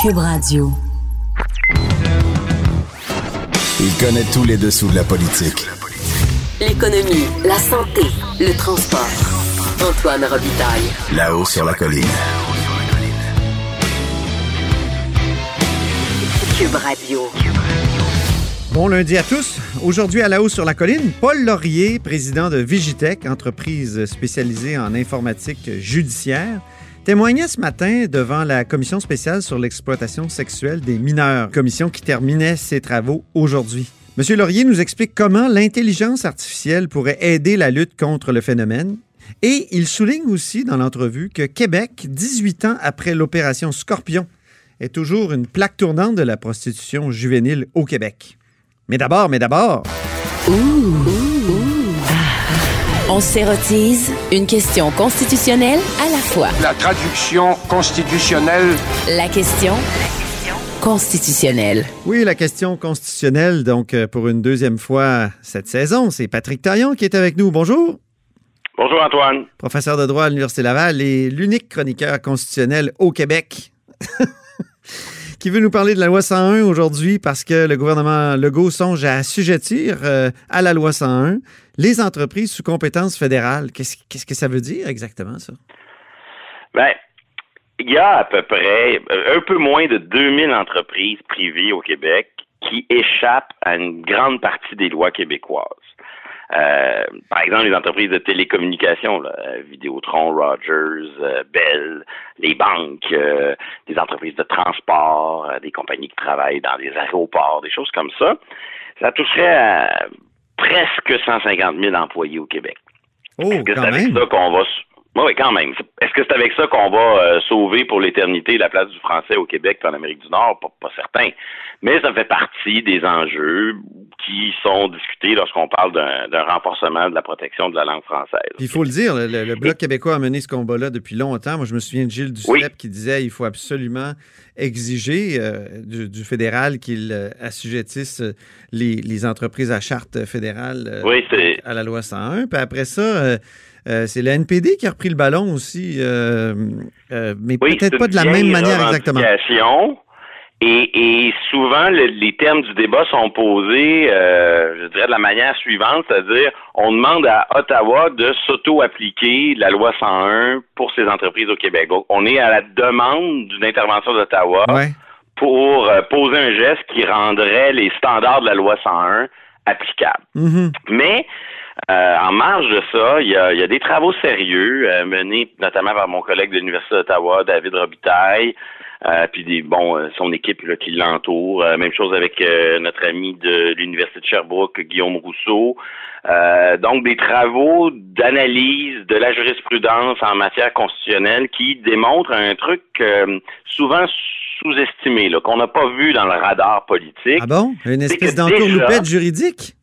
Cube Radio. Il connaît tous les dessous de la politique. L'économie, la santé, le transport. Antoine Robitaille. Là-haut sur la colline. Cube Radio. Bon lundi à tous. Aujourd'hui à la hausse sur la colline, Paul Laurier, président de Vigitech, entreprise spécialisée en informatique judiciaire, témoignait ce matin devant la commission spéciale sur l'exploitation sexuelle des mineurs, commission qui terminait ses travaux aujourd'hui. Monsieur Laurier nous explique comment l'intelligence artificielle pourrait aider la lutte contre le phénomène. Et il souligne aussi dans l'entrevue que Québec, 18 ans après l'opération Scorpion, est toujours une plaque tournante de la prostitution juvénile au Québec. Mais d'abord, mais d'abord. On s'érotise une question constitutionnelle à la fois. La traduction constitutionnelle. La question constitutionnelle. Oui, la question constitutionnelle, donc euh, pour une deuxième fois cette saison, c'est Patrick Taillon qui est avec nous. Bonjour. Bonjour Antoine. Professeur de droit à l'Université Laval et l'unique chroniqueur constitutionnel au Québec. qui veut nous parler de la loi 101 aujourd'hui parce que le gouvernement Legault songe à assujettir euh, à la loi 101 les entreprises sous compétence fédérale. Qu'est-ce que ça veut dire exactement, ça? Ben, il y a à peu près euh, un peu moins de 2000 entreprises privées au Québec qui échappent à une grande partie des lois québécoises. Euh, par exemple, les entreprises de télécommunications, là, Vidéotron, Rogers, euh, Bell, les banques, euh, des entreprises de transport, euh, des compagnies qui travaillent dans des aéroports, des choses comme ça. Ça toucherait à presque 150 000 employés au Québec. Oh, Est-ce que c'est avec ça qu'on va... Oui, oui, quand même. Est-ce que c'est avec ça qu'on va euh, sauver pour l'éternité la place du français au Québec et en Amérique du Nord? Pas, pas certain. Mais ça fait partie des enjeux qui sont discutés lorsqu'on parle d'un renforcement de la protection de la langue française. Puis il faut le dire, le, Bloc québécois a mené ce combat-là depuis longtemps. Moi, je me souviens de Gilles Duceppe Oui. qui disait il faut absolument exiger euh, du, du fédéral qu'il euh, assujettisse les, les entreprises à charte fédérale Oui, à la loi 101. Puis après ça, euh, c'est le NPD qui a repris le ballon aussi, euh, euh, mais Oui, peut-être pas de la même manière exactement. Et, et souvent, le- les termes du débat sont posés, je dirais, de la manière suivante, c'est-à-dire, on demande à Ottawa de s'auto-appliquer la loi 101 pour ces entreprises au Québec. Donc, on est à la demande d'une intervention d'Ottawa Ouais. pour poser un geste qui rendrait les standards de la loi 101 applicables. Mhm. Mais euh, en marge de ça, il y a, il y a des travaux sérieux euh, menés notamment par mon collègue de l'Université d'Ottawa, David Robitaille, euh, puis des bon euh, son équipe là, qui l'entoure. Euh, même chose avec euh, notre ami de l'Université de Sherbrooke, Guillaume Rousseau. Euh, donc des travaux d'analyse de la jurisprudence en matière constitutionnelle qui démontrent un truc euh, souvent sous-estimé, qu'on n'a pas vu dans le radar politique. Ah bon? Une espèce déjà- juridique?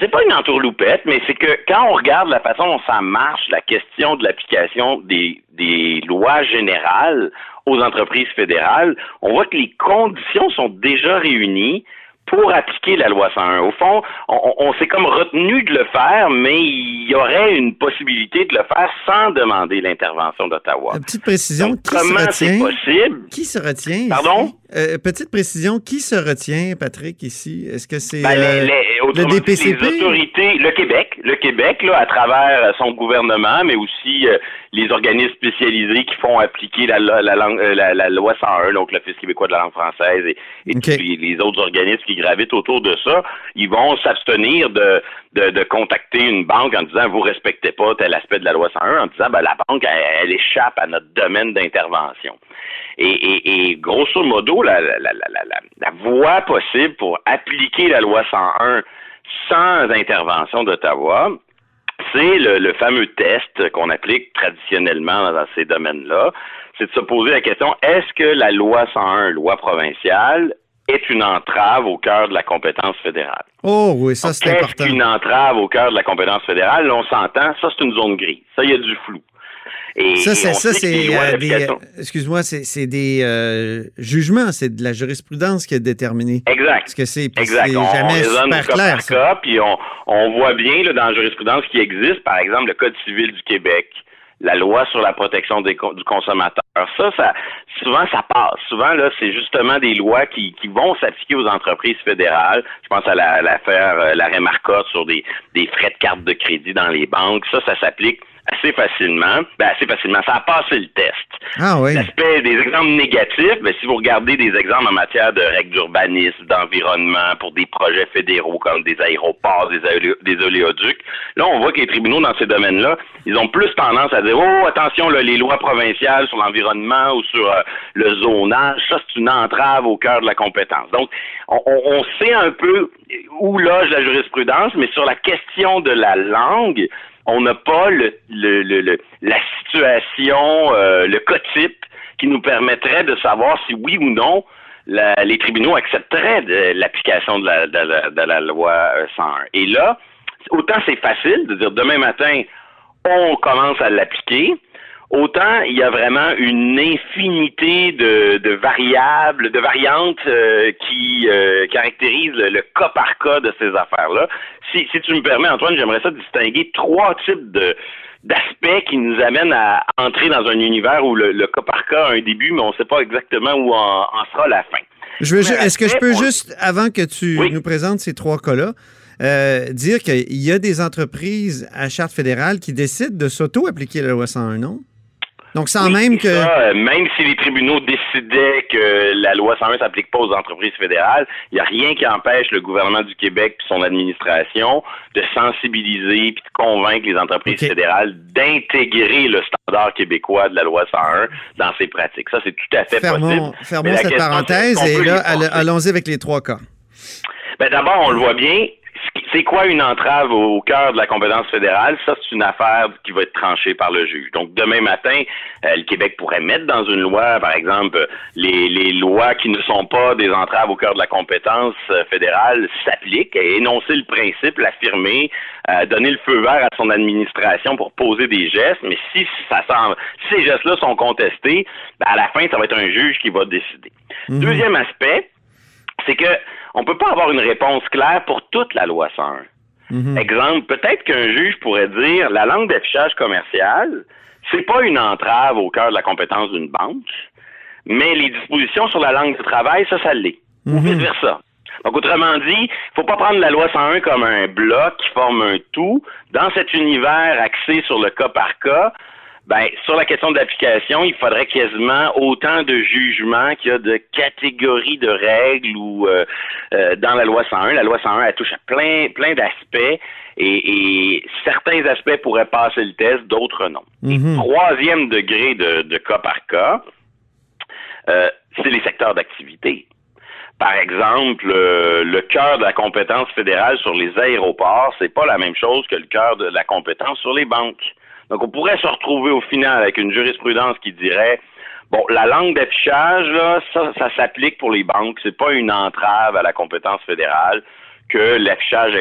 C'est pas une entourloupette, mais c'est que quand on regarde la façon dont ça marche, la question de l'application des, des lois générales aux entreprises fédérales, on voit que les conditions sont déjà réunies pour appliquer la loi 101. Au fond, on, s'est comme retenu de le faire, mais il y aurait une possibilité de le faire sans demander l'intervention d'Ottawa. Petite précision, Donc, qui se comment c'est retient? possible? Qui se retient? ici? Pardon? Euh, petite précision, qui se retient, Patrick, ici? Est-ce que c'est. Ben, euh, dit, DPCP? les autorités, le Québec, le Québec, là, à travers euh, son gouvernement, mais aussi euh, les organismes spécialisés qui font appliquer la, la, la langue- euh, la- la loi 101, donc l'Office québécois de la langue française et, et tous les, les autres organismes qui gravitent autour de ça, ils vont s'abstenir de, de, de contacter une banque en disant vous respectez pas tel aspect de la loi 101, en disant ben, la banque, elle, elle échappe à notre domaine d'intervention. Et, et, et grosso modo, la, la, la, la, la, la voie possible pour appliquer la loi 101 sans intervention d'Ottawa, c'est le, le fameux test qu'on applique traditionnellement dans ces domaines-là. c'est de se poser la question, est-ce que la loi 101, loi provinciale, est une entrave au cœur de la compétence fédérale? Oh oui, ça c'est important. Qu'une entrave au cœur de la compétence fédérale? Là, on s'entend, ça c'est une zone grise. Ça, il y a du flou. Et, ça, c'est ça, c'est euh, des. Excuse-moi, c'est des euh, jugements, c'est de la jurisprudence qui est déterminée. Exact. Parce que c'est jamais super clair. Cas, puis on, on voit bien là, dans la jurisprudence qui existe, par exemple, le Code civil du Québec, la loi sur la protection des, du consommateur. Ça, ça, souvent, ça passe. Souvent, là, c'est justement des lois qui, qui vont s'appliquer aux entreprises fédérales. Je pense à l'affaire, la, euh, l'arrêt Marcotte sur des, des frais de carte de crédit dans les banques. Ça, ça s'applique assez facilement. Ben, assez facilement. Ça a passé le test. Ah oui. L'aspect des exemples négatifs, ben, si vous regardez des exemples en matière de règles d'urbanisme, d'environnement, pour des projets fédéraux comme des aéroports, des, des oléoducs, là, on voit que les tribunaux dans ces domaines-là, ils ont plus tendance à dire, oh, attention, là, les lois provinciales sur l'environnement ou sur euh, le zonage, ça, c'est une entrave au cœur de la compétence. Donc, on, on sait un peu où loge la jurisprudence, mais sur la question de la langue, on n'a pas le, le, la situation, euh, le cas qui nous permettrait de savoir si oui ou non les tribunaux accepteraient l'application de la, de, la, loi 101. Euh, Et là, autant c'est facile de dire demain matin, on commence à l'appliquer, autant il y a vraiment une infinité de, variables, de variantes euh, qui euh, caractérisent le, cas par cas de ces affaires-là. Si, si tu me permets, Antoine, j'aimerais ça distinguer trois types de d'aspects qui nous amènent à entrer dans un univers où le, cas par cas a un début, mais on ne sait pas exactement où en, sera la fin. Est-ce que je peux juste, avant que tu nous présentes ces trois cas-là, euh, dire qu'il y a des entreprises à charte fédérale qui décident de s'auto-appliquer la loi 101, non? Donc, sans même que. Euh, même si les tribunaux décidaient que la loi 101 s'applique pas aux entreprises fédérales, il n'y a rien qui empêche le gouvernement du Québec et son administration de sensibiliser et de convaincre les entreprises fédérales d'intégrer le standard québécois de la loi 101 dans ses pratiques. Ça, c'est tout à fait possible. Fermons cette parenthèse et là, allons-y avec les trois cas. Ben, D'abord, on le voit bien, c'est quoi une entrave au cœur de la compétence fédérale? Ça, c'est une affaire qui va être tranchée par le juge. Donc, demain matin, euh, le Québec pourrait mettre dans une loi, par exemple, les, les lois qui ne sont pas des entraves au cœur de la compétence euh, fédérale s'appliquent, et énoncer le principe, l'affirmer, euh, donner le feu vert à son administration pour poser des gestes. Mais si ça semble, si ces gestes-là sont contestés, ben, à la fin, ça va être un juge qui va décider. Mhm. Deuxième aspect, c'est que on peut pas avoir une réponse claire pour toute la loi 101. Mhm. Exemple, peut-être qu'un juge pourrait dire la langue d'affichage commercial, c'est pas une entrave au cœur de la compétence d'une banque, mais les dispositions sur la langue de travail, ça, ça l'est. Ou mhm. vice-versa. Donc, autrement dit, il faut pas prendre la loi 101 comme un bloc qui forme un tout. Dans cet univers axé sur le cas par cas, ben, sur la question de l'application, il faudrait quasiment autant de jugements qu'il y a de catégories de règles ou euh, euh, dans la loi 101. La loi 101, elle touche à plein, plein d'aspects et, certains aspects pourraient passer le test, d'autres non. Mhm. troisième degré de, cas par cas, euh, c'est les secteurs d'activité. Par exemple, le cœur de la compétence fédérale sur les aéroports, c'est pas la même chose que le cœur de la compétence sur les banques. Donc, on pourrait se retrouver au final avec une jurisprudence qui dirait Bon, la langue d'affichage, là, ça, ça s'applique pour les banques. C'est pas une entrave à la compétence fédérale que l'affichage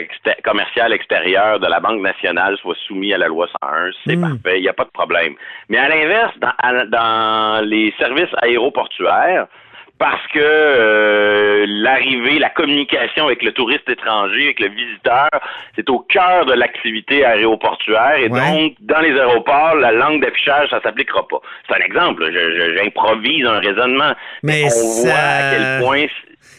commercial extérieur de la Banque nationale soit soumis à la loi 101. C'est hmm. parfait, il n'y a pas de problème. Mais à l'inverse, dans, dans les services aéroportuaires, parce que euh, l'arrivée, la communication avec le touriste étranger, avec le visiteur, c'est au cœur de l'activité aéroportuaire. Et donc, dans les aéroports, la langue d'affichage, ça s'appliquera pas. C'est un exemple. J'improvise un raisonnement. Mais on voit à quel point...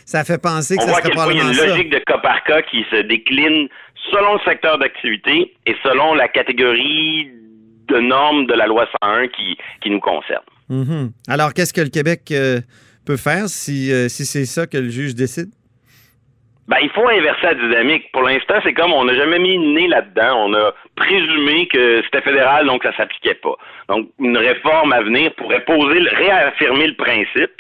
Ça fait penser que ça serait probablement Il y a une logique de cas par cas qui se décline selon le secteur d'activité et selon la catégorie de normes de la loi 101 qui, qui nous concerne. Mm-hmm. Alors, qu'est-ce que le Québec... Euh, peut faire si, euh, si c'est ça que le juge décide? Ben, il faut inverser la dynamique. Pour l'instant, c'est comme on n'a jamais mis le nez là-dedans. On a présumé que c'était fédéral, donc ça s'appliquait pas. Donc, une réforme à venir pourrait poser, réaffirmer le principe,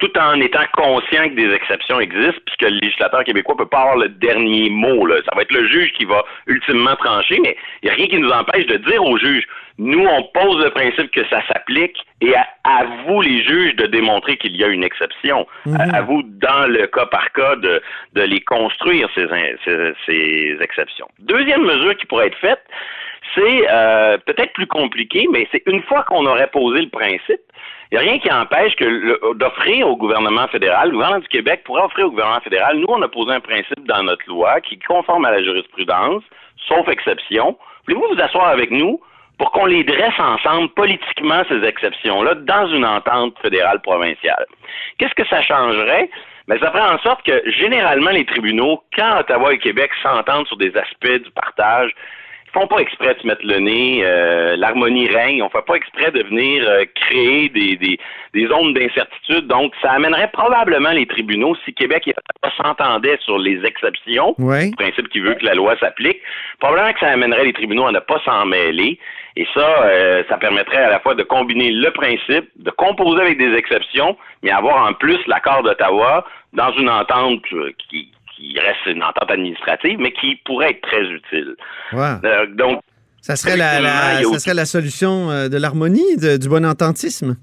tout en étant conscient que des exceptions existent, puisque le législateur québécois peut pas avoir le dernier mot. Là. Ça va être le juge qui va ultimement trancher, mais il n'y a rien qui nous empêche de dire au juge, nous, on pose le principe que ça s'applique et à, vous, les juges, de démontrer qu'il y a une exception. à, vous, dans le cas par cas, de, de les construire, ces, ces, ces exceptions. Deuxième mesure qui pourrait être faite, c'est euh, peut-être plus compliqué, mais c'est une fois qu'on aurait posé le principe, il n'y a rien qui empêche que d'offrir au gouvernement fédéral, le gouvernement du Québec pourrait offrir au gouvernement fédéral, nous, on a posé un principe dans notre loi qui est conforme à la jurisprudence, sauf exception. Voulez-vous vous asseoir avec nous pour qu'on les dresse ensemble politiquement, ces exceptions-là, dans une entente fédérale provinciale? Qu'est-ce que ça changerait? Mais ben, ça ferait en sorte que généralement les tribunaux, quand Ottawa et Québec s'entendent sur des aspects du partage, font pas exprès de se mettre le nez, euh, l'harmonie règne, on fait pas exprès de venir euh, créer des, des, des zones d'incertitude. Donc, ça amènerait probablement les tribunaux, si Québec s'entendait sur les exceptions, le principe qui veut que la loi s'applique, probablement que ça amènerait les tribunaux à ne pas s'en mêler. Et ça, euh, ça permettrait à la fois de combiner le principe, de composer avec des exceptions, mais avoir en plus l'accord d'Ottawa dans une entente qui, qui reste une entente administrative, mais qui pourrait être très utile. Euh, donc, ça serait la, ça serait la solution euh, de l'harmonie, du bon ententisme?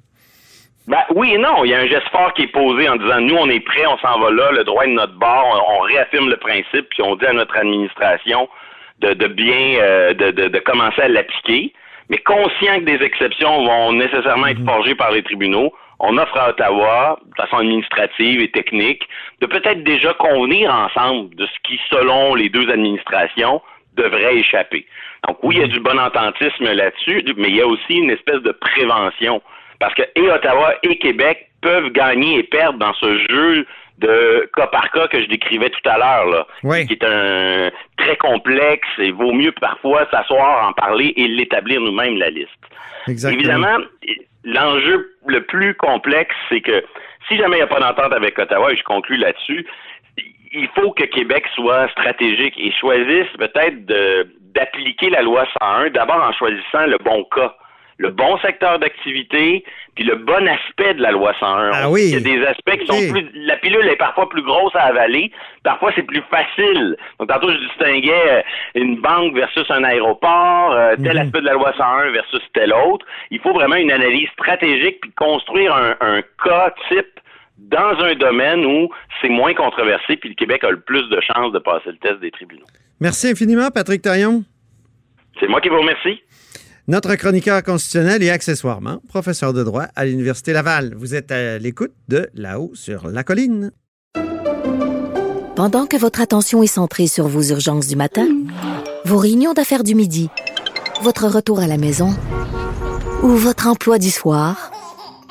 Ben, oui et non. Il y a un geste fort qui est posé en disant nous, on est prêts, on s'en va là, le droit est de notre bord, on, réaffirme le principe, puis on dit à notre administration de, bien euh, de, de, commencer à l'appliquer, mais conscient que des exceptions vont nécessairement être mhm. forgées par les tribunaux on offre à Ottawa, de façon administrative et technique, de peut-être déjà convenir ensemble de ce qui, selon les deux administrations, devrait échapper. Donc oui, il y a du bon ententisme là-dessus, mais il y a aussi une espèce de prévention. Parce que et Ottawa et Québec peuvent gagner et perdre dans ce jeu de cas par cas que je décrivais tout à l'heure, là, qui est un très complexe et vaut mieux parfois s'asseoir, en parler et l'établir nous-mêmes la liste. Exactement. Évidemment, l'enjeu le plus complexe, c'est que si jamais il n'y a pas d'entente avec Ottawa, et je conclue là-dessus, il faut que Québec soit stratégique et choisisse peut-être d'appliquer la loi 101, d'abord en choisissant le bon cas le bon secteur d'activité, puis le bon aspect de la loi 101. Ah oui. Il y a des aspects qui sont plus... La pilule est parfois plus grosse à avaler, parfois c'est plus facile. Donc tantôt je distinguais euh, une banque versus un aéroport, euh, tel mhm. aspect de la loi 101 versus tel autre. Il faut vraiment une analyse stratégique puis construire un, un cas type dans un domaine où c'est moins controversé puis le Québec a le plus de chances de passer le test des tribunaux. Merci infiniment, Patrick Taillon. C'est moi qui vous remercie notre chroniqueur constitutionnel et accessoirement professeur de droit à l'Université Laval. Vous êtes à l'écoute de Là-haut sur la colline. Pendant que votre attention est centrée sur vos urgences du matin, vos réunions d'affaires du midi, votre retour à la maison ou votre emploi du soir,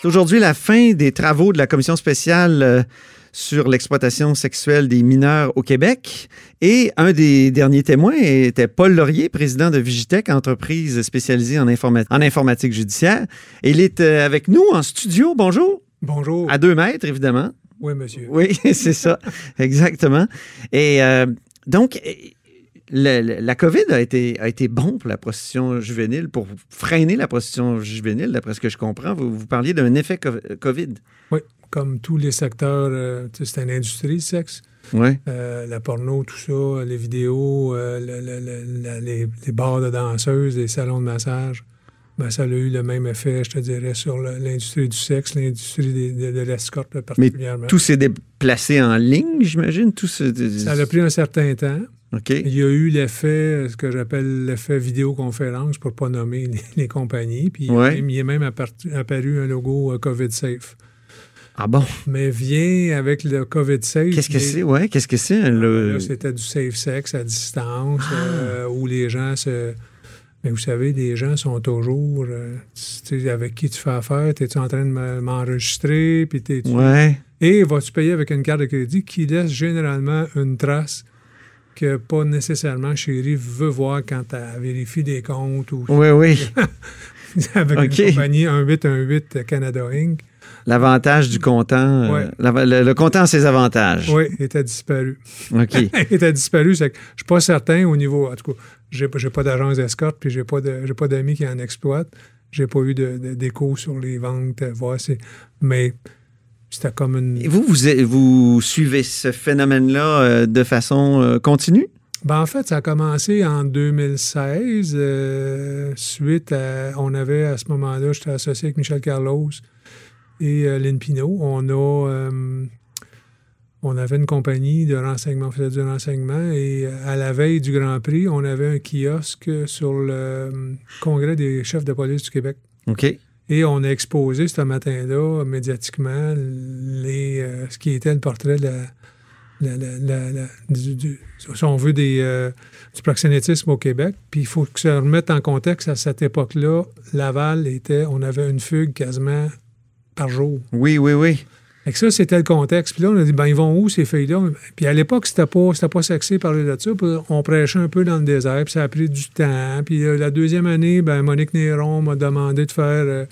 C'est aujourd'hui la fin des travaux de la commission spéciale euh, sur l'exploitation sexuelle des mineurs au Québec. Et un des derniers témoins était Paul Laurier, président de Vigitech, entreprise spécialisée en, en informatique judiciaire. Et il est euh, avec nous en studio. Bonjour. Bonjour. À deux mètres, évidemment. Oui, monsieur. Oui, c'est ça, exactement. Et euh, donc, la COVID a été, a été bon pour la prostitution juvénile, pour freiner la prostitution juvénile, d'après ce que je comprends. Vous, vous parliez d'un effet COVID. Oui, comme tous les secteurs, euh, c'est une industrie, le sexe. Oui. Euh, la porno, tout ça, les vidéos, euh, les, les, bars de danseuses, les salons de massage. Ben, ça a eu le même effet, je te dirais, sur l'industrie du sexe, l'industrie de, de, l'escorte particulièrement. Mais tout s'est déplacé en ligne, j'imagine? Tout ça a pris un certain temps. Il y a eu l'effet, ce que j'appelle l'effet vidéoconférence, pour ne pas nommer les, compagnies. Puis il est même apparu un logo euh, COVID Safe. Ah bon? Mais vient avec le COVID Safe. Qu'est-ce que c'est? Ouais, qu'est-ce que c'est? C'était du safe sex à distance, ah. euh, où les gens se Mais vous savez, les gens sont toujours. euh, tu sais, avec qui tu fais affaire? Es-tu en train de me- m'enregistrer? Puis t'es-tu- Ouais. Et vas-tu payer avec une carte de crédit qui laisse généralement une trace que pas nécessairement Chérie veut voir quand elle vérifie des comptes ou Oui, oui. avec une compagnie 1818 Canada Inc. L'avantage du comptant. euh, Ouais. le, le comptant a ses avantages. Oui, était disparu. OK. était disparu, c'est que je suis pas certain au niveau. En tout cas, j'ai pas d'agence d'escorte, puis j'ai pas de pas d'amis qui en exploitent. J'ai pas eu de- de- d'écho sur les ventes, euh, voir si- mais c'était comme une. Et vous, vous, vous suivez ce phénomène-là euh, de façon euh, continue? Ben, en fait, ça a commencé en 2016. euh, suite à. On avait à ce moment-là, j'étais associé avec Michel Carlos et Lynn Pinault. On a. on avait une compagnie de renseignement, on faisait du renseignement et à la veille du Grand Prix, on avait un kiosque sur le Congrès des chefs de police du Québec. OK. Et on a exposé ce matin-là, médiatiquement, les, euh, ce qui était le portrait de la, la- du, on euh, du proxénétisme au Québec. Puis il faut que ça remette en contexte, à cette époque-là, Laval était, on avait une fugue quasiment par jour. Oui, oui, oui. Fait que ça, c'était le contexte. Puis là, on a dit, ben, ils vont où, ces filles-là? Puis à l'époque, c'était pas, c'était pas sexy parler de ça. Puis on prêchait un peu dans le désert, puis ça a pris du temps. Puis euh, la deuxième année, ben, Monique Néron m'a demandé de faire... euh,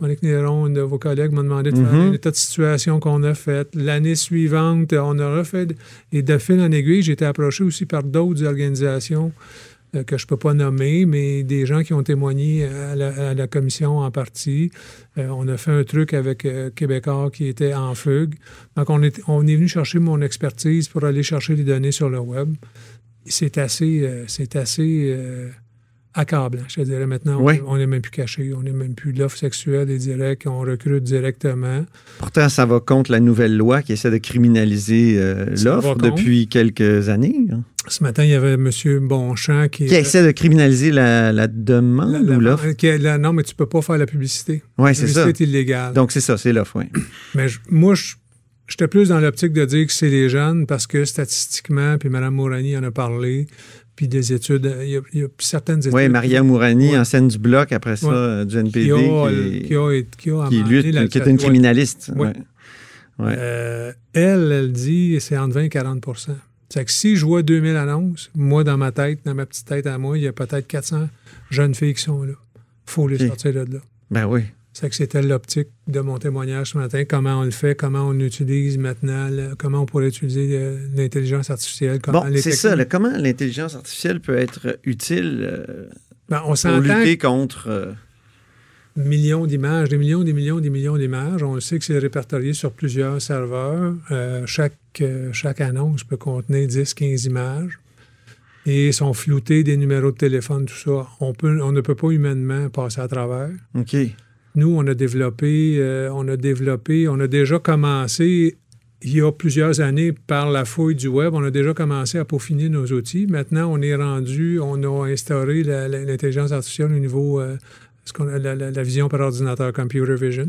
Monique Néron, une de vos collègues, m'a demandé de faire un état de situation qu'on a fait. L'année suivante, on a refait... Et de fil en aiguille, j'ai été approché aussi par d'autres organisations que je ne peux pas nommer, mais des gens qui ont témoigné à la, à la commission en partie. Euh, on a fait un truc avec euh, Québécois qui était en fugue. Donc, on est, on est venu chercher mon expertise pour aller chercher les données sur le web. C'est assez, euh, c'est assez euh, accablant, je te dirais. Maintenant, Oui. on n'est même plus caché, on n'est même plus l'offre sexuelle est direct, on recrute directement. Pourtant, ça va contre la nouvelle loi qui essaie de criminaliser euh, l'offre depuis quelques années. hein. Ce matin, il y avait M. Bonchamp qui... Qui essaie de criminaliser la, la demande la- la- ou l'offre? la- non, mais tu peux pas faire la publicité. Oui, La c'est ça. publicité est illégale. Donc, c'est ça, c'est l'offre, oui. Mais je- moi, je- j'étais plus dans l'optique de dire que c'est les jeunes parce que statistiquement, puis Mme Mourani en a parlé, puis des études, il y a, il y a certaines études. Oui, Maria Mourani, Ouais. ancienne du bloc, après ça, Ouais. euh, du NPD, qui a, qui, qui a, qui a qui amendé lutte, la- qui est une criminaliste. Ouais. Euh, elle, elle dit c'est entre 20 et 40 C'est que si je vois 2000 annonces, moi, dans ma tête, dans ma petite tête à moi, il y a peut-être 400 jeunes filles qui sont là. faut les sortir de là. Ben oui. C'est que c'était l'optique de mon témoignage ce matin, comment on le fait, comment on utilise maintenant, le- comment on pourrait utiliser euh, l'intelligence artificielle? Bon, c'est ça. comment l'intelligence artificielle peut être utile euh, Ben, on pour lutter contre... euh, millions d'images, des millions, des millions, des millions d'images. On sait que c'est répertorié sur plusieurs serveurs. Euh, chaque, euh, chaque annonce peut contenir 10, 15 images. Et sont floutés des numéros de téléphone, tout ça. On, peut, on ne peut pas humainement passer à travers. OK. Nous, on a développé, euh, on a développé, on a déjà commencé il y a plusieurs années par la fouille du web, on a déjà commencé à peaufiner nos outils. Maintenant, on est rendu, on a instauré l'intelligence artificielle au niveau, euh, ce qu'on la vision par ordinateur, computer vision.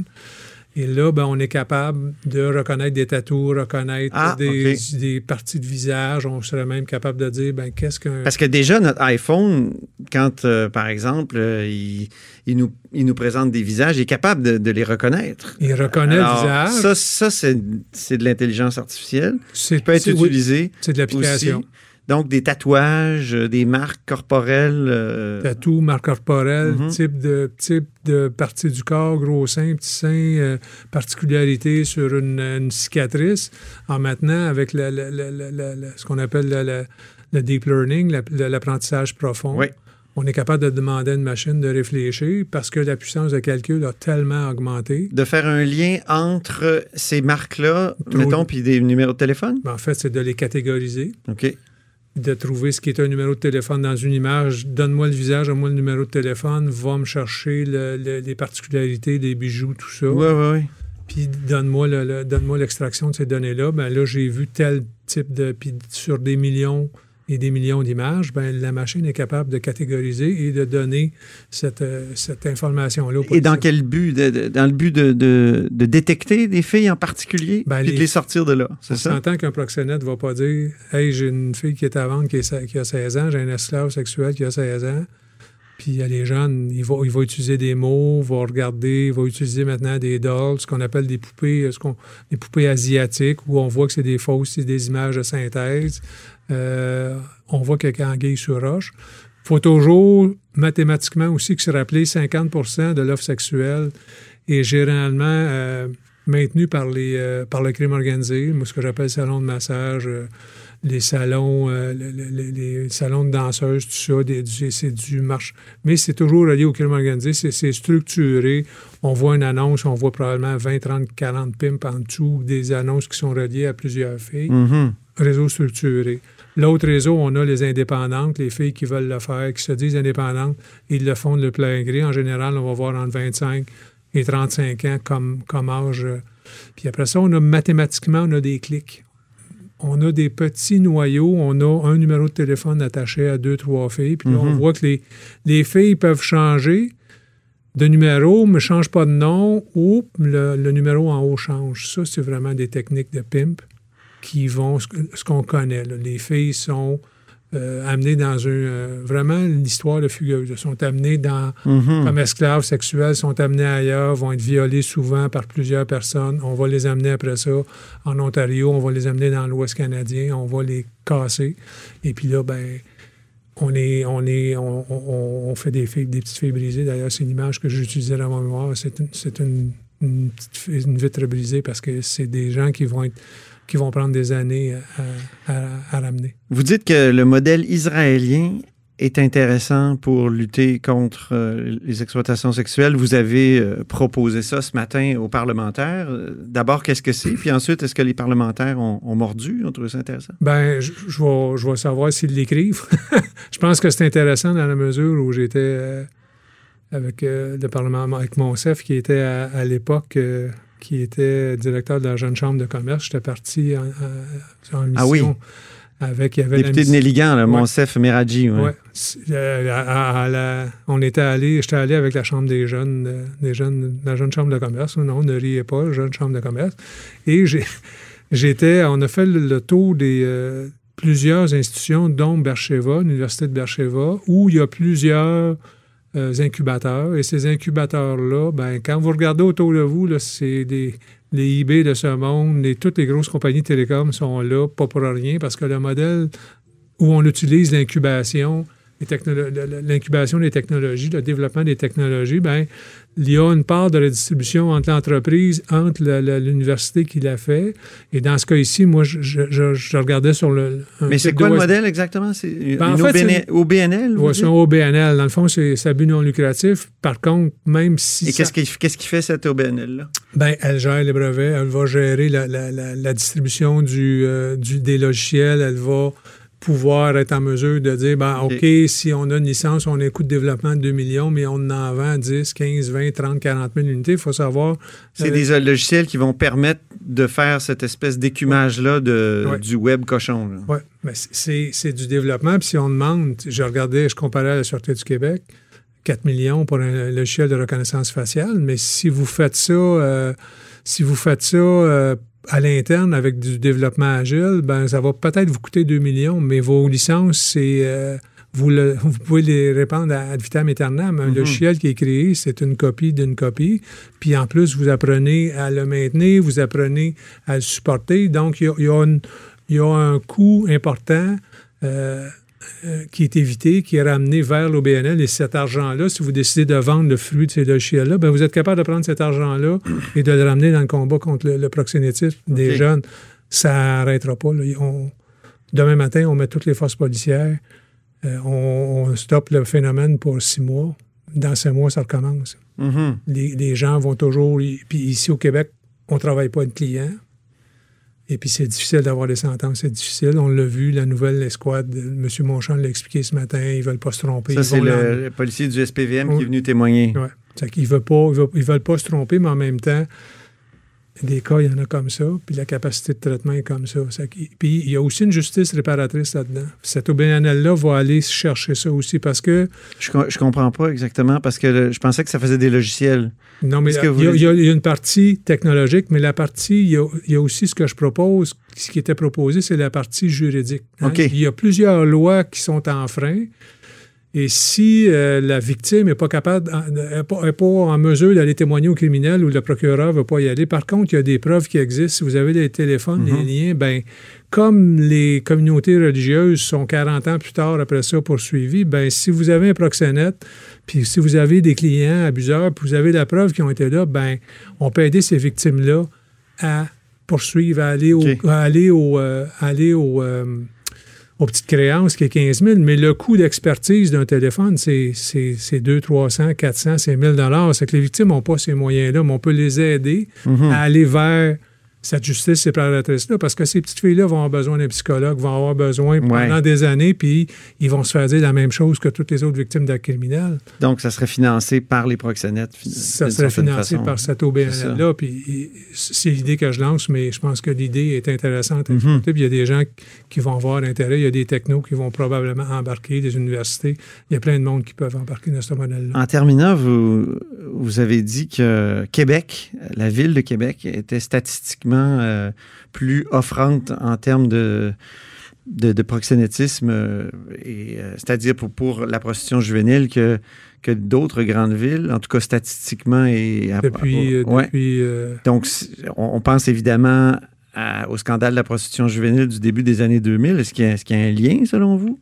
Et là, ben, on est capable de reconnaître des tatous, reconnaître Ah, des, parties de visage. On serait même capable de dire, ben, qu'est-ce qu'un... Parce que déjà, notre iPhone, quand, euh, par exemple, euh, il, il nous, il nous présente des visages, il est capable de, de les reconnaître. Il reconnaît Alors, le visage. Ça, ça c'est de l'intelligence artificielle c'est, qui peut être c'est- oui, utilisée c'est de l'application. Donc, des tatouages, euh, des marques corporelles. euh, tatou, marque corporelle, Mhm. type, de, type de partie du corps, gros sein, petit sein, euh, particularité sur une, une cicatrice. En maintenant, avec la- la- la- ce qu'on appelle le deep learning, la- la- l'apprentissage profond, Oui. on est capable de demander à une machine de réfléchir parce que la puissance de calcul a tellement augmenté. de faire un lien entre ces marques-là, mettons, puis des numéros de téléphone? Ben, En fait, c'est de les catégoriser. OK. De trouver ce qui est un numéro de téléphone dans une image. Donne-moi le visage, donne-moi le numéro de téléphone, va me chercher le- le- les particularités, les bijoux, tout ça. Oui, oui, oui. Puis donne-moi le- le- donne-moi l'extraction de ces données-là. Ben là, j'ai vu tel type de. Puis sur des millions et des millions d'images, ben la machine est capable de catégoriser et de donner cette, euh, cette information-là. Et dans quel but? De- de- dans le but de, détecter des filles en particulier, Ben, puis de les- sortir de là, c'est ça? s'entend qu'un proxénète ne va pas dire Hey, j'ai une fille qui est à vendre qui, est- qui a 16 ans, j'ai un esclave sexuel qui a 16 ans, Puis les jeunes, ils vont, ils vont utiliser des mots, vont regarder, ils vont utiliser maintenant des dolls, ce qu'on appelle des poupées, euh, ce qu'on, des poupées asiatiques, où on voit que c'est des fausses, c'est des images de synthèse. Euh, on voit a anguille sur roche. Il faut toujours mathématiquement aussi que se rappeler 50% de l'offre sexuelle est généralement euh, maintenue par, les, euh, par le crime organisé, moi, ce que j'appelle salon de massage, les salons, euh, les de danseuses, tout ça, c'est du marche. Mais c'est toujours relié au crime organisé, c'est structuré. On voit une annonce, on voit probablement 20, 30, 40 pimps en dessous, des annonces qui sont reliées à plusieurs filles Mhm. réseau structuré. L'autre réseau, on a les indépendantes, les filles qui veulent le faire, qui se disent indépendantes, ils le font de le plein gré. En général, on va voir entre 25 et 35 ans comme, comme âge. euh. Puis après ça, on a mathématiquement, on a des clics. On a des petits noyaux, on a un numéro de téléphone attaché à deux, trois filles. Puis là, on voit que les, les filles peuvent changer de numéro, mais ne changent pas de nom, ou le, le numéro en haut change. Ça, c'est vraiment des techniques de pimp qui vont, ce, qu'on connaît. là. Les filles sont euh, amenées dans un... euh, vraiment l'histoire de fugueuse. Elles sont amenées dans, comme esclaves sexuelles, sont amenées ailleurs, vont être violées souvent par plusieurs personnes. On va les amener après ça en Ontario, on va les amener dans l'Ouest canadien, on va les casser. Et puis là, ben on est, on est, on, on- on fait des filles, des petites filles brisées. D'ailleurs, c'est une image que j'utilisais dans mon mémoire. C'est une, c'est une, une petite fille- une vitre brisée parce que c'est des gens qui vont être, qui vont prendre des années à, à- à ramener. Vous dites que le modèle israélien est intéressant pour lutter contre euh, les exploitations sexuelles. Vous avez euh, proposé ça ce matin aux parlementaires. D'abord, qu'est-ce que c'est? Puis ensuite, est-ce que les parlementaires ont, ont mordu? Ont trouvé ça intéressant? Ben, je, je vais, je vais savoir s'ils l'écrivent. je pense que c'est intéressant dans la mesure où j'étais euh, avec euh, le Parlement, avec mon chef qui était à, à l'époque, euh, qui était directeur de la jeune chambre de commerce. J'étais parti en, en- en mission Ah oui. avec. Il y avait Député de Néligan, Ouais. Monsef Meradji. Ouais. C'est, euh, on était allé, j'étais allé avec la chambre des jeunes, des jeunes, la jeune chambre de commerce. Non, ne riez pas, jeune chambre de commerce. Et j'étais, on a fait le, tour des plusieurs institutions, dont Bercheva, l'université de Bercheva, où il y a plusieurs euh, incubateurs. Et ces incubateurs-là, ben, quand vous regardez autour de vous, c'est des les eBay de ce monde, les, toutes les grosses compagnies télécom sont là, pas pour rien, parce que le modèle où on utilise l'incubation, l'incubation des technologies, le développement des technologies, ben, il y a une part de la distribution entre l'entreprise, entre l'université qui l'a fait. Et dans ce cas ici, moi, je, je- je- je regardais sur le. Mais c'est quoi le modèle exactement? C'est une Ben, OBNL? dites? c'est un OBNL. Dans le fond, c'est à but non lucratif. Par contre, même si. Et qu'est-ce qui, qu'est-ce qui fait cette OBNL-là? Ben, elle gère les brevets, elle va gérer la, la- la- la distribution du, euh, du- des logiciels, elle va pouvoir être en mesure de dire, ben, OK. Si on a une licence, on a un coût de développement de 2 millions, mais on en vend 10, 15, 20, 30, 40 000 unités, il faut savoir. C'est euh, des euh, logiciels qui vont permettre de faire cette espèce d'écumage-là Ouais. du web cochon. Oui, mais c'est c'est du développement. Puis si on demande, je regardais, je comparais à la Sûreté du Québec, 4 millions pour un logiciel de reconnaissance faciale, mais si vous faites ça, euh, si vous faites ça euh, à l'interne avec du développement agile, ben ça va peut-être vous coûter 2 millions, mais vos licences, c'est euh, vous, le- vous pouvez les répandre à ad vitam aeternam. Un logiciel qui est créé, c'est une copie d'une copie. Puis en plus, vous apprenez à le maintenir, vous apprenez à le supporter. Donc, il y a, il y a une- il y a un coût important euh, euh, qui est évité, qui est ramené vers l'OBNL. Et cet argent-là, si vous décidez de vendre le fruit de ces logiciels-là, ben vous êtes capable de prendre cet argent-là et de le ramener dans le combat contre le, le proxénétisme des jeunes. Ça n'arrêtera pas. là. On- demain matin, on met toutes les forces policières. Euh, on, on stoppe le phénomène pour six mois. Dans six mois, ça recommence. Mhm. Les, les gens vont toujours. Puis ici au Québec, on ne travaille pas de clients. Et puis c'est difficile d'avoir des sentences, c'est difficile. On l'a vu, la nouvelle escouade, M. Monchamp l'a expliqué ce matin, ils ne veulent pas se tromper. Ça, Ils c'est le, le policier du SPVM qui Oui. est venu témoigner. Ouais. C'est qu'ils veulent pas, ils veulent, ils veulent pas se tromper, mais en même temps, des cas, il y en a comme ça, puis la capacité de traitement est comme ça. Puis il y a aussi une justice réparatrice là-dedans. Cet OBNL-là va aller chercher ça aussi parce que, Je, je comprends pas exactement parce que le- je pensais que ça faisait des logiciels. non, mais il y, a, voulez- il y a- il y a une partie technologique, mais la partie, il y y a aussi ce que je propose, ce qui était proposé, c'est la partie juridique. hein. OK. Il y a plusieurs lois qui sont en frein. Et si euh, la victime n'est pas capable, n'est pas, est pas en mesure d'aller témoigner au criminel ou le procureur ne veut pas y aller, par contre, il y a des preuves qui existent. Si vous avez les téléphones, Mhm. les liens, ben, comme les communautés religieuses sont 40 ans plus tard après ça poursuivies, ben, si vous avez un proxénète, puis si vous avez des clients abuseurs, puis vous avez la preuve qu'ils ont été là, ben, on peut aider ces victimes-là à poursuivre, à aller au, à aller au, euh, aller au, euh, aux petites créances qui est 15 000, mais le coût d'expertise d'un téléphone, c'est c'est- c'est 200, 300, 400, c'est 1000 C'est que les victimes n'ont pas ces moyens-là, mais on peut les aider Mhm. à aller vers cette justice séparatrice-là, parce que ces petites filles-là vont avoir besoin d'un psychologue, vont avoir besoin Ouais. pendant des années, puis ils vont se faire dire la même chose que toutes les autres victimes d'actes criminels. Donc, ça serait financé par les proxénètes. Ça serait financé façon. par cette OBNL-là, puis c'est l'idée que je lance, mais je pense que l'idée est intéressante à écouter, puis il y a des gens qui vont avoir intérêt, il y a des technos qui vont probablement embarquer, des universités, il y a plein de monde qui peuvent embarquer dans ce modèle-là. En terminant, vous, vous avez dit que Québec, la ville de Québec, était statistiquement euh, plus offrante en termes de, de, de proxénétisme, euh, et, euh, c'est-à-dire pour, pour la prostitution juvénile que, que d'autres grandes villes, en tout cas statistiquement. Et, à- Depuis, Ouais. depuis Donc, on, on pense évidemment à- au scandale de la prostitution juvénile du début des années 2000. Est-ce qu'il y, a- y un lien, selon vous?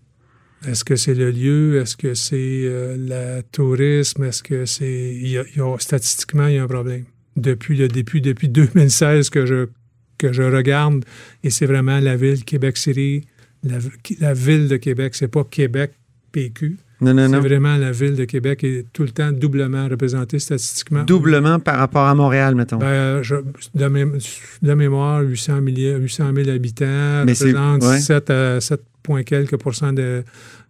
Est-ce que c'est le lieu? Est-ce que c'est euh, le tourisme? Est-ce que c'est. statistiquement, il y a un problème? Depuis le début, depuis 2016 que je, que je regarde, et c'est vraiment la ville Québec-City, la, la ville de Québec, c'est pas Québec PQ. Non, non, C'est non. vraiment la ville de Québec est tout le temps doublement représentée statistiquement. Doublement par rapport à Montréal, mettons. Ben, je- de, mé- de mémoire, 800 000, 800 000 habitants, Mais c'est- représente ouais. 7 à 7 point quelques pourcents de,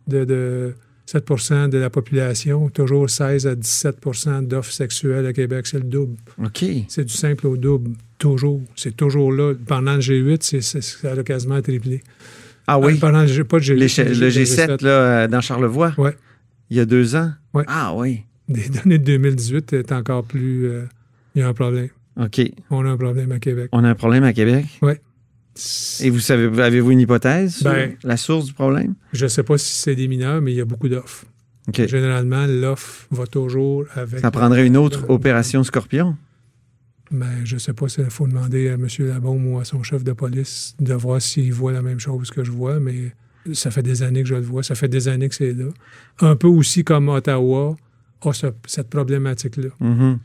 de, de 7% de la population, toujours 16 à 17% d'offres sexuelles à Québec, c'est le double. OK. C'est du simple au double, toujours. C'est toujours là. Pendant le G8, c'est, c'est- ça a quasiment triplé. Ah oui? Pendant le, pas le G8, Les G- le G7, là, euh, dans Charlevoix? Ouais. Il y a deux ans? Ouais. Ah oui. Des données de 2018 est encore plus... euh, il y a un problème. OK. On a un problème à Québec. On a un problème à Québec? Et vous savez, avez-vous une hypothèse sur Ben, la source du problème? Je ne sais pas si c'est des mineurs, mais il y a beaucoup d'offres. Généralement, l'offre va toujours avec. Ça prendrait une autre opération Scorpion? Mais je ne sais pas s'il faut demander à M. Labaume ou à son chef de police de voir s'il voit la même chose que je vois, mais ça fait des années que je le vois. Ça fait des années que c'est là. Un peu aussi comme Ottawa a ce- cette problématique-là. Mhm.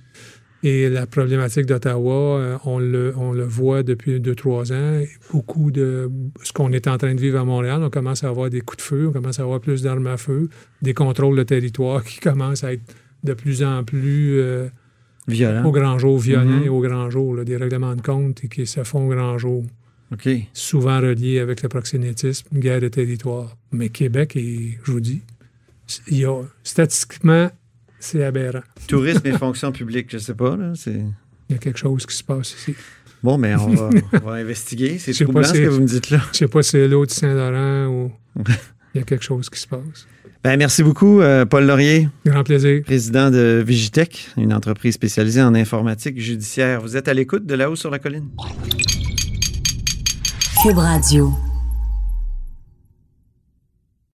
Et la problématique d'Ottawa, euh, on le, on le voit depuis deux, trois ans. Beaucoup de ce qu'on est en train de vivre à Montréal, on commence à avoir des coups de feu, on commence à avoir plus d'armes à feu, des contrôles de territoire qui commencent à être de plus en plus euh, Violent. au grand jour, violents et au grand jour, là, des règlements de compte qui se font au grand jour, souvent reliés avec le proxénétisme, guerre de territoire. Mais Québec, et je vous dis, il y a, statistiquement, c'est aberrant. Tourisme et fonction publique, je sais pas. Là, c'est... Il y a quelque chose qui se passe ici. Bon, mais on va, on va investiguer. C'est troublant ce que vous me dites là. Je sais pas si c'est l'autre Saint-Laurent ou il y a quelque chose qui se passe. Ben, merci beaucoup, euh, Paul Laurier, Grand plaisir. président de Vigitech, une entreprise spécialisée en informatique judiciaire. Vous êtes à l'écoute de là-haut sur la colline? Cube Radio.